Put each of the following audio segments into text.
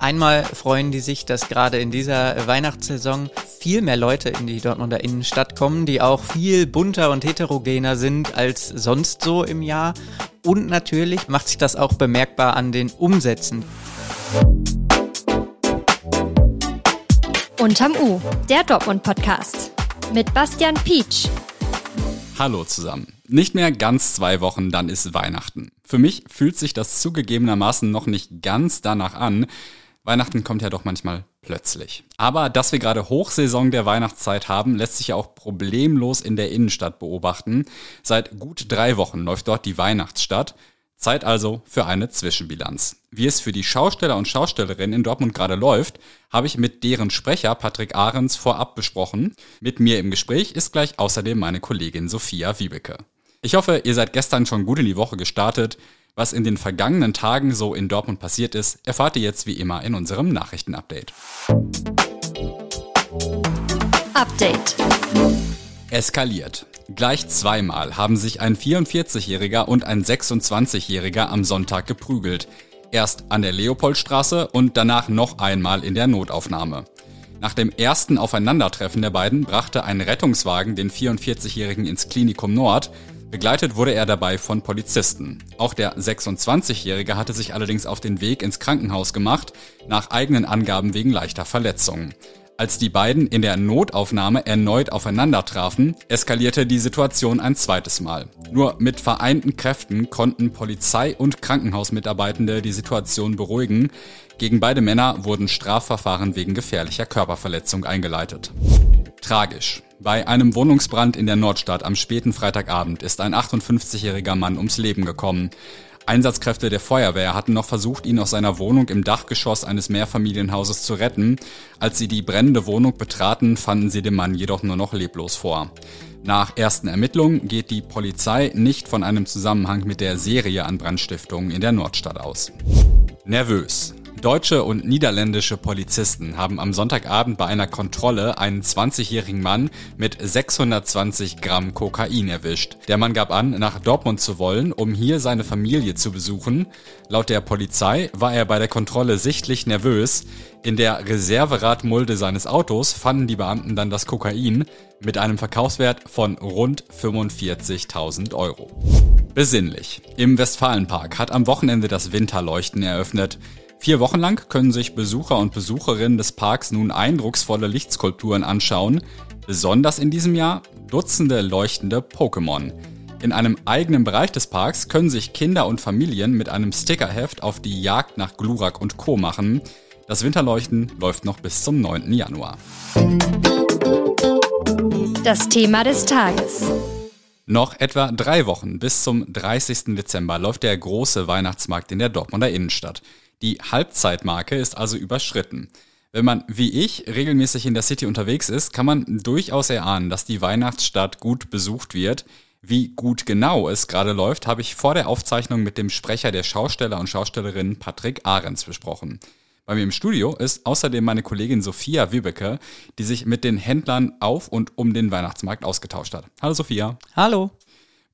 Einmal freuen die sich, dass gerade in dieser Weihnachtssaison viel mehr Leute in die Dortmunder Innenstadt kommen, die auch viel bunter und heterogener sind als sonst so im Jahr. Und natürlich macht sich das auch bemerkbar an den Umsätzen. Unterm U, der Dortmund-Podcast. Mit Bastian Pietsch. Hallo zusammen. Nicht mehr ganz zwei Wochen, dann ist Weihnachten. Für mich fühlt sich das zugegebenermaßen noch nicht ganz danach an. Weihnachten kommt ja doch manchmal plötzlich. Aber dass wir gerade Hochsaison der Weihnachtszeit haben, lässt sich ja auch problemlos in der Innenstadt beobachten. Seit gut drei Wochen läuft dort die Weihnachtsstadt. Zeit also für eine Zwischenbilanz. Wie es für die Schausteller und Schaustellerinnen in Dortmund gerade läuft, habe ich mit deren Sprecher Patrick Ahrens vorab besprochen. Mit mir im Gespräch ist gleich außerdem meine Kollegin Sophia Wiebeke. Ich hoffe, ihr seid gestern schon gut in die Woche gestartet. Was in den vergangenen Tagen so in Dortmund passiert ist, erfahrt ihr jetzt wie immer in unserem Nachrichtenupdate. Update. Eskaliert. Gleich zweimal haben sich ein 44-Jähriger und ein 26-Jähriger am Sonntag geprügelt. Erst an der Leopoldstraße und danach noch einmal in der Notaufnahme. Nach dem ersten Aufeinandertreffen der beiden brachte ein Rettungswagen den 44-Jährigen ins Klinikum Nord. Begleitet wurde er dabei von Polizisten. Auch der 26-Jährige hatte sich allerdings auf den Weg ins Krankenhaus gemacht, nach eigenen Angaben wegen leichter Verletzungen. Als die beiden in der Notaufnahme erneut aufeinander trafen, eskalierte die Situation ein zweites Mal. Nur mit vereinten Kräften konnten Polizei und Krankenhausmitarbeitende die Situation beruhigen. Gegen beide Männer wurden Strafverfahren wegen gefährlicher Körperverletzung eingeleitet. Tragisch. Bei einem Wohnungsbrand in der Nordstadt am späten Freitagabend ist ein 58-jähriger Mann ums Leben gekommen. Einsatzkräfte der Feuerwehr hatten noch versucht, ihn aus seiner Wohnung im Dachgeschoss eines Mehrfamilienhauses zu retten. Als sie die brennende Wohnung betraten, fanden sie den Mann jedoch nur noch leblos vor. Nach ersten Ermittlungen geht die Polizei nicht von einem Zusammenhang mit der Serie an Brandstiftungen in der Nordstadt aus. Nervös. Deutsche und niederländische Polizisten haben am Sonntagabend bei einer Kontrolle einen 20-jährigen Mann mit 620 Gramm Kokain erwischt. Der Mann gab an, nach Dortmund zu wollen, um hier seine Familie zu besuchen. Laut der Polizei war er bei der Kontrolle sichtlich nervös. In der Reserveradmulde seines Autos fanden die Beamten dann das Kokain mit einem Verkaufswert von rund 45.000 Euro. Besinnlich. Im Westfalenpark hat am Wochenende das Winterleuchten eröffnet. Vier Wochen lang können sich Besucher und Besucherinnen des Parks nun eindrucksvolle Lichtskulpturen anschauen. Besonders in diesem Jahr Dutzende leuchtende Pokémon. In einem eigenen Bereich des Parks können sich Kinder und Familien mit einem Stickerheft auf die Jagd nach Glurak und Co. machen. Das Winterleuchten läuft noch bis zum 9. Januar. Das Thema des Tages. Noch etwa drei Wochen bis zum 30. Dezember läuft der große Weihnachtsmarkt in der Dortmunder Innenstadt. Die Halbzeitmarke ist also überschritten. Wenn man, wie ich, regelmäßig in der City unterwegs ist, kann man durchaus erahnen, dass die Weihnachtsstadt gut besucht wird. Wie gut genau es gerade läuft, habe ich vor der Aufzeichnung mit dem Sprecher der Schausteller und Schaustellerinnen Patrick Ahrens besprochen. Bei mir im Studio ist außerdem meine Kollegin Sophia Wübecke, die sich mit den Händlern auf und um den Weihnachtsmarkt ausgetauscht hat. Hallo Sophia. Hallo.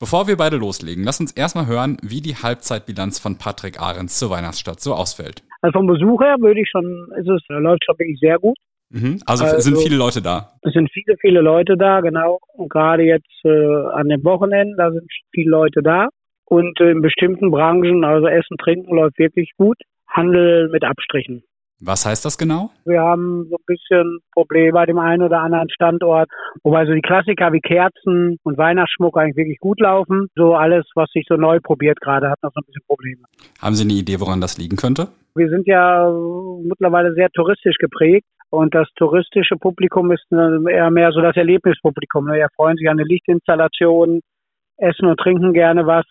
Bevor wir beide loslegen, lass uns erstmal hören, wie die Halbzeitbilanz von Patrick Ahrens zur Weihnachtsstadt so ausfällt. Also vom Besuch her würde ich schon, ist es läuft schon wirklich sehr gut. Mhm. Also, also, sind viele Leute da. Es sind viele, viele Leute da, genau. Und gerade jetzt äh, an den Wochenenden, da sind viele Leute da. Und äh, in bestimmten Branchen, also Essen, Trinken läuft wirklich gut. Handel mit Abstrichen. Was heißt das genau? Wir haben so ein bisschen Probleme bei dem einen oder anderen Standort, wobei so die Klassiker wie Kerzen und Weihnachtsschmuck eigentlich wirklich gut laufen. So alles, was sich so neu probiert gerade, hat noch so ein bisschen Probleme. Haben Sie eine Idee, woran das liegen könnte? Wir sind ja mittlerweile sehr touristisch geprägt. Und das touristische Publikum ist eher mehr so das Erlebnispublikum. Die freuen sich an eine Lichtinstallation, essen und trinken gerne was.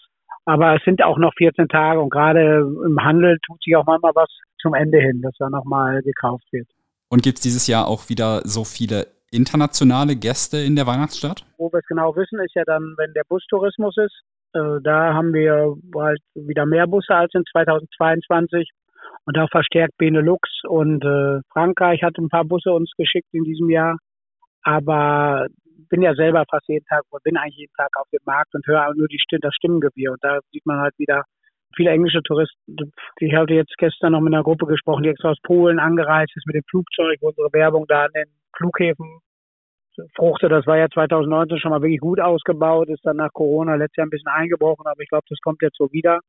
Aber es sind auch noch 14 Tage und gerade im Handel tut sich auch manchmal was zum Ende hin, dass da nochmal gekauft wird. Und gibt es dieses Jahr auch wieder so viele internationale Gäste in der Weihnachtsstadt? Wo wir es genau wissen, ist ja dann, wenn der Bustourismus ist. Äh, da haben wir halt wieder mehr Busse als in 2022 und auch verstärkt Benelux und äh, Frankreich hat ein paar Busse uns geschickt in diesem Jahr. Aber bin ja selber fast jeden Tag, bin eigentlich jeden Tag auf dem Markt und höre nur die das Stimmengewirr. Und da sieht man halt wieder, viele englische Touristen. Ich hatte jetzt gestern noch mit einer Gruppe gesprochen, die extra aus Polen angereist ist mit dem Flugzeug, wo unsere Werbung da an den Flughäfen fruchte. Das war ja 2019 schon mal wirklich gut ausgebaut, ist dann nach Corona letztes Jahr ein bisschen eingebrochen, aber ich glaube, das kommt jetzt so wieder.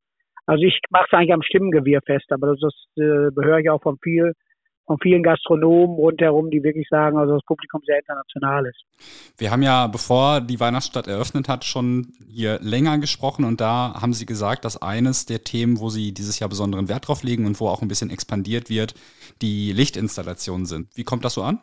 Also ich mache es eigentlich am Stimmengewirr fest, aber das, das äh, höre ich auch von viel, von vielen Gastronomen rundherum, die wirklich sagen, also das Publikum sehr international ist. Wir haben ja, bevor die Weihnachtsstadt eröffnet hat, schon hier länger gesprochen und da haben Sie gesagt, dass eines der Themen, wo Sie dieses Jahr besonderen Wert drauf legen und wo auch ein bisschen expandiert wird, die Lichtinstallationen sind. Wie kommt das so an?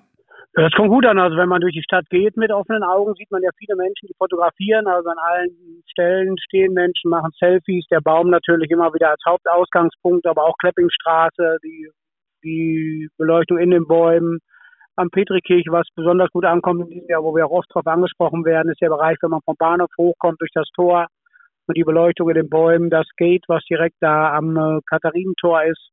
Das kommt gut an. Also wenn man durch die Stadt geht mit offenen Augen, sieht man ja viele Menschen, die fotografieren. Also an allen Stellen stehen Menschen, machen Selfies. Der Baum natürlich immer wieder als Hauptausgangspunkt, aber auch Kleppingstraße, die, die Beleuchtung in den Bäumen. Am Petrikirch, was besonders gut ankommt in diesem Jahr, wo wir auch oft darauf angesprochen werden, ist der Bereich, wenn man vom Bahnhof hochkommt durch das Tor und die Beleuchtung in den Bäumen, das Gate, was direkt da am äh, Katharinentor ist.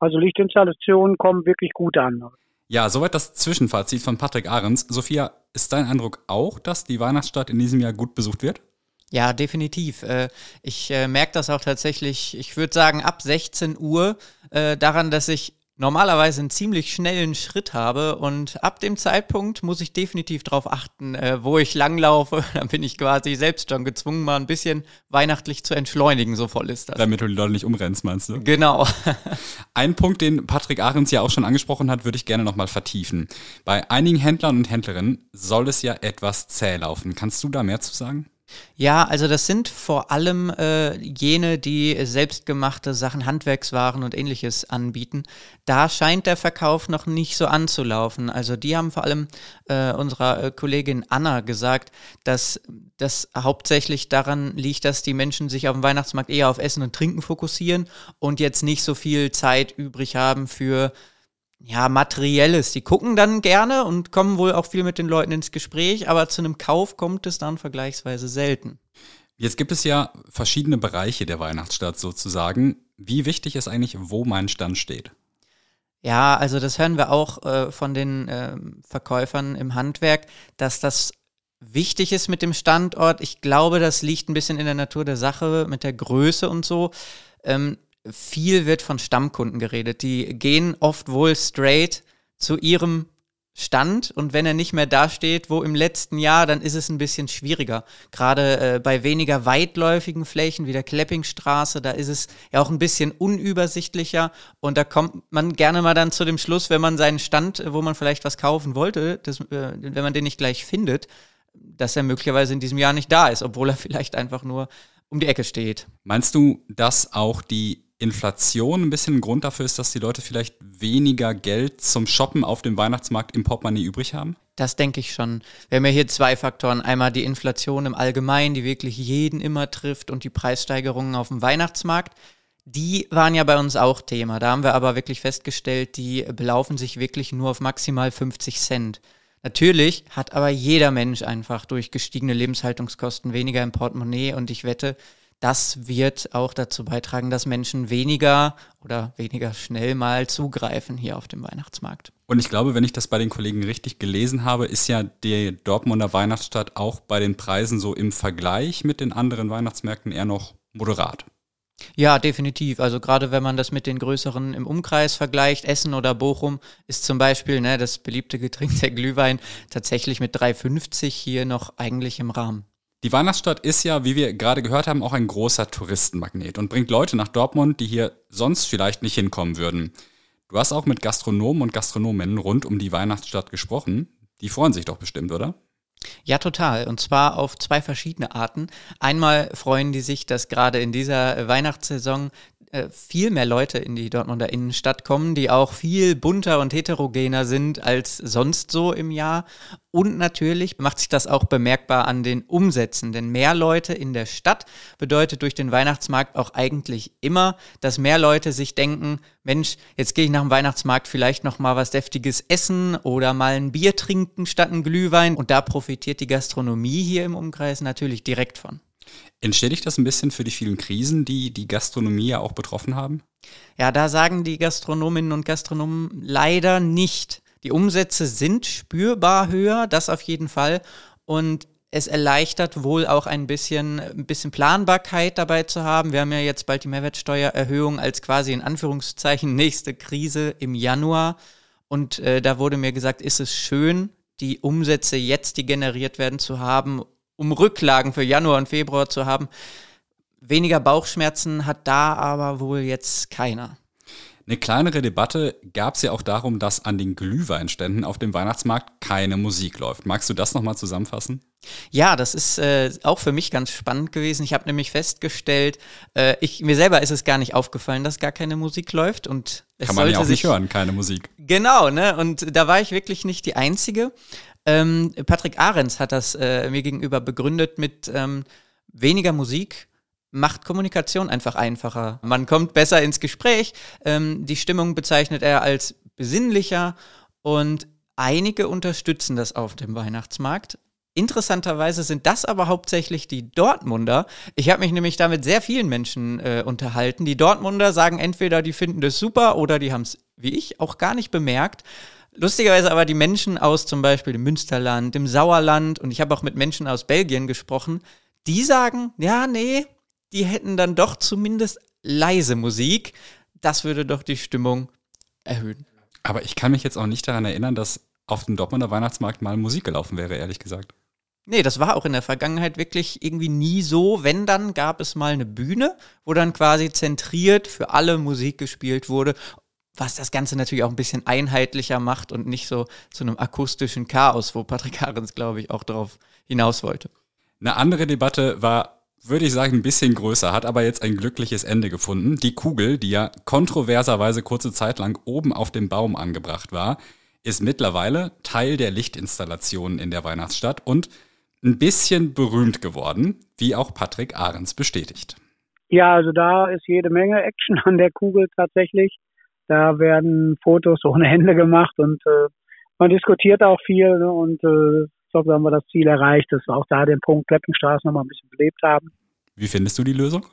Also Lichtinstallationen kommen wirklich gut an. Ja, soweit das Zwischenfazit von Patrick Ahrens. Sophia, ist dein Eindruck auch, dass die Weihnachtsstadt in diesem Jahr gut besucht wird? Ja, definitiv. Äh, ich äh, merke das auch tatsächlich, ich würde sagen, ab 16 Uhr äh, daran, dass ich normalerweise einen ziemlich schnellen Schritt habe und ab dem Zeitpunkt muss ich definitiv darauf achten, äh, wo ich langlaufe. Dann bin ich quasi selbst schon gezwungen, mal ein bisschen weihnachtlich zu entschleunigen, so voll ist das. Damit du die Leute nicht umrennst, meinst du? Genau. Ein Punkt, den Patrick Ahrens ja auch schon angesprochen hat, würde ich gerne nochmal vertiefen. Bei einigen Händlern und Händlerinnen soll es ja etwas zäh laufen. Kannst du da mehr zu sagen? Ja, also das sind vor allem äh, jene, die selbstgemachte Sachen, Handwerkswaren und ähnliches anbieten. Da scheint der Verkauf noch nicht so anzulaufen. Also die haben vor allem äh, unserer äh, Kollegin Anna gesagt, dass das hauptsächlich daran liegt, dass die Menschen sich auf dem Weihnachtsmarkt eher auf Essen und Trinken fokussieren und jetzt nicht so viel Zeit übrig haben für ja, materielles. Die gucken dann gerne und kommen wohl auch viel mit den Leuten ins Gespräch, aber zu einem Kauf kommt es dann vergleichsweise selten. Jetzt gibt es ja verschiedene Bereiche der Weihnachtsstadt sozusagen. Wie wichtig ist eigentlich, wo mein Stand steht? Ja, also das hören wir auch äh, von den äh, Verkäufern im Handwerk, dass das wichtig ist mit dem Standort. Ich glaube, das liegt ein bisschen in der Natur der Sache mit der Größe und so. Ähm, viel wird von Stammkunden geredet. Die gehen oft wohl straight zu ihrem Stand und wenn er nicht mehr dasteht, wo im letzten Jahr, dann ist es ein bisschen schwieriger. Gerade äh, bei weniger weitläufigen Flächen wie der Kleppingstraße, da ist es ja auch ein bisschen unübersichtlicher und da kommt man gerne mal dann zu dem Schluss, wenn man seinen Stand, wo man vielleicht was kaufen wollte, das, äh, wenn man den nicht gleich findet, dass er möglicherweise in diesem Jahr nicht da ist, obwohl er vielleicht einfach nur um die Ecke steht. Meinst du, dass auch die Inflation ein bisschen ein Grund dafür ist, dass die Leute vielleicht weniger Geld zum Shoppen auf dem Weihnachtsmarkt im Portemonnaie übrig haben? Das denke ich schon. Wir haben ja hier zwei Faktoren. Einmal die Inflation im Allgemeinen, die wirklich jeden immer trifft und die Preissteigerungen auf dem Weihnachtsmarkt. Die waren ja bei uns auch Thema. Da haben wir aber wirklich festgestellt, die belaufen sich wirklich nur auf maximal 50 Cent. Natürlich hat aber jeder Mensch einfach durch gestiegene Lebenshaltungskosten weniger im Portemonnaie und ich wette, das wird auch dazu beitragen, dass Menschen weniger oder weniger schnell mal zugreifen hier auf dem Weihnachtsmarkt. Und ich glaube, wenn ich das bei den Kollegen richtig gelesen habe, ist ja die Dortmunder Weihnachtsstadt auch bei den Preisen so im Vergleich mit den anderen Weihnachtsmärkten eher noch moderat. Ja, definitiv. Also gerade wenn man das mit den größeren im Umkreis vergleicht, Essen oder Bochum, ist zum Beispiel ne, das beliebte Getränk der Glühwein tatsächlich mit 3,50 hier noch eigentlich im Rahmen. Die Weihnachtsstadt ist ja, wie wir gerade gehört haben, auch ein großer Touristenmagnet und bringt Leute nach Dortmund, die hier sonst vielleicht nicht hinkommen würden. Du hast auch mit Gastronomen und Gastronominnen rund um die Weihnachtsstadt gesprochen. Die freuen sich doch bestimmt, oder? Ja, total. Und zwar auf zwei verschiedene Arten. Einmal freuen die sich, dass gerade in dieser Weihnachtssaison viel mehr Leute in die Dortmunder Innenstadt kommen, die auch viel bunter und heterogener sind als sonst so im Jahr. Und natürlich macht sich das auch bemerkbar an den Umsätzen, denn mehr Leute in der Stadt bedeutet durch den Weihnachtsmarkt auch eigentlich immer, dass mehr Leute sich denken, Mensch, jetzt gehe ich nach dem Weihnachtsmarkt vielleicht noch mal was deftiges essen oder mal ein Bier trinken statt ein Glühwein und da profitiert die Gastronomie hier im Umkreis natürlich direkt von. Entschädigt das ein bisschen für die vielen Krisen, die die Gastronomie ja auch betroffen haben? Ja, da sagen die Gastronominnen und Gastronomen leider nicht. Die Umsätze sind spürbar höher, das auf jeden Fall. Und es erleichtert wohl auch ein bisschen, ein bisschen Planbarkeit dabei zu haben. Wir haben ja jetzt bald die Mehrwertsteuererhöhung als quasi in Anführungszeichen nächste Krise im Januar. Und äh, da wurde mir gesagt, ist es schön, die Umsätze jetzt, die generiert werden, zu haben, um Rücklagen für Januar und Februar zu haben. Weniger Bauchschmerzen hat da aber wohl jetzt keiner. Eine kleinere Debatte gab es ja auch darum, dass an den Glühweinständen auf dem Weihnachtsmarkt keine Musik läuft. Magst du das nochmal zusammenfassen? Ja, das ist äh, auch für mich ganz spannend gewesen. Ich habe nämlich festgestellt, äh, ich, mir selber ist es gar nicht aufgefallen, dass gar keine Musik läuft. Und es Kann man ja auch sich, nicht hören, keine Musik. Genau, ne? Und da war ich wirklich nicht die Einzige. Ähm, Patrick Ahrens hat das äh, mir gegenüber begründet mit ähm, weniger Musik macht Kommunikation einfach einfacher. Man kommt besser ins Gespräch. Ähm, die Stimmung bezeichnet er als besinnlicher und einige unterstützen das auf dem Weihnachtsmarkt. Interessanterweise sind das aber hauptsächlich die Dortmunder. Ich habe mich nämlich da mit sehr vielen Menschen äh, unterhalten. Die Dortmunder sagen entweder, die finden das super oder die haben es, wie ich, auch gar nicht bemerkt. Lustigerweise aber die Menschen aus zum Beispiel dem Münsterland, dem Sauerland und ich habe auch mit Menschen aus Belgien gesprochen, die sagen, ja, nee, die hätten dann doch zumindest leise Musik. Das würde doch die Stimmung erhöhen. Aber ich kann mich jetzt auch nicht daran erinnern, dass auf dem Dortmunder Weihnachtsmarkt mal Musik gelaufen wäre, ehrlich gesagt. Nee, das war auch in der Vergangenheit wirklich irgendwie nie so. Wenn, dann gab es mal eine Bühne, wo dann quasi zentriert für alle Musik gespielt wurde, was das Ganze natürlich auch ein bisschen einheitlicher macht und nicht so zu einem akustischen Chaos, wo Patrick Harens, glaube ich, auch darauf hinaus wollte. Eine andere Debatte war würde ich sagen, ein bisschen größer, hat aber jetzt ein glückliches Ende gefunden. Die Kugel, die ja kontroverserweise kurze Zeit lang oben auf dem Baum angebracht war, ist mittlerweile Teil der Lichtinstallationen in der Weihnachtsstadt und ein bisschen berühmt geworden, wie auch Patrick Ahrens bestätigt. Ja, also da ist jede Menge Action an der Kugel tatsächlich. Da werden Fotos ohne Hände gemacht und äh, man diskutiert auch viel ne, und äh, glaube, da haben wir das Ziel erreicht, dass wir auch da den Punkt Kleppenstraße nochmal ein bisschen belebt haben. Wie findest du die Lösung?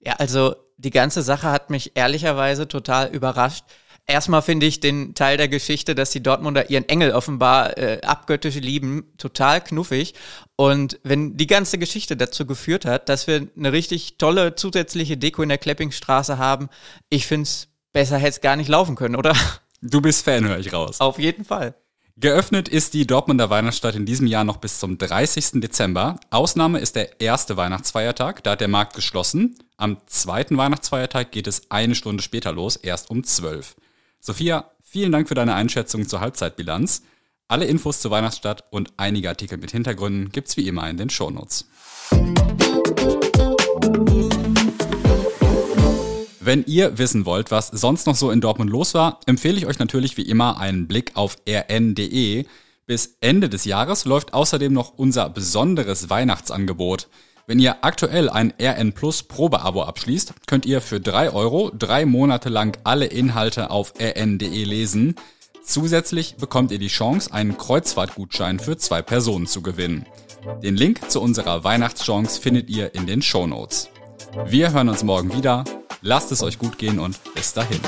Ja, also die ganze Sache hat mich ehrlicherweise total überrascht. Erstmal finde ich den Teil der Geschichte, dass die Dortmunder ihren Engel offenbar äh, abgöttisch lieben, total knuffig. Und wenn die ganze Geschichte dazu geführt hat, dass wir eine richtig tolle zusätzliche Deko in der Kleppingstraße haben, ich finde es besser hätte es gar nicht laufen können, oder? Du bist Fan, höre ich raus. Auf jeden Fall. Geöffnet ist die Dortmunder Weihnachtsstadt in diesem Jahr noch bis zum 30. Dezember. Ausnahme ist der erste Weihnachtsfeiertag, da hat der Markt geschlossen. Am zweiten Weihnachtsfeiertag geht es eine Stunde später los, erst um 12. Sophia, vielen Dank für deine Einschätzung zur Halbzeitbilanz. Alle Infos zur Weihnachtsstadt und einige Artikel mit Hintergründen gibt's wie immer in den Shownotes. Wenn ihr wissen wollt, was sonst noch so in Dortmund los war, empfehle ich euch natürlich wie immer einen Blick auf rn.de. Bis Ende des Jahres läuft außerdem noch unser besonderes Weihnachtsangebot. Wenn ihr aktuell ein RN Plus Probeabo abschließt, könnt ihr für drei Euro drei Monate lang alle Inhalte auf rn.de lesen. Zusätzlich bekommt ihr die Chance, einen Kreuzfahrtgutschein für zwei Personen zu gewinnen. Den Link zu unserer Weihnachtschance findet ihr in den Show Notes. Wir hören uns morgen wieder. Lasst es euch gut gehen und bis dahin.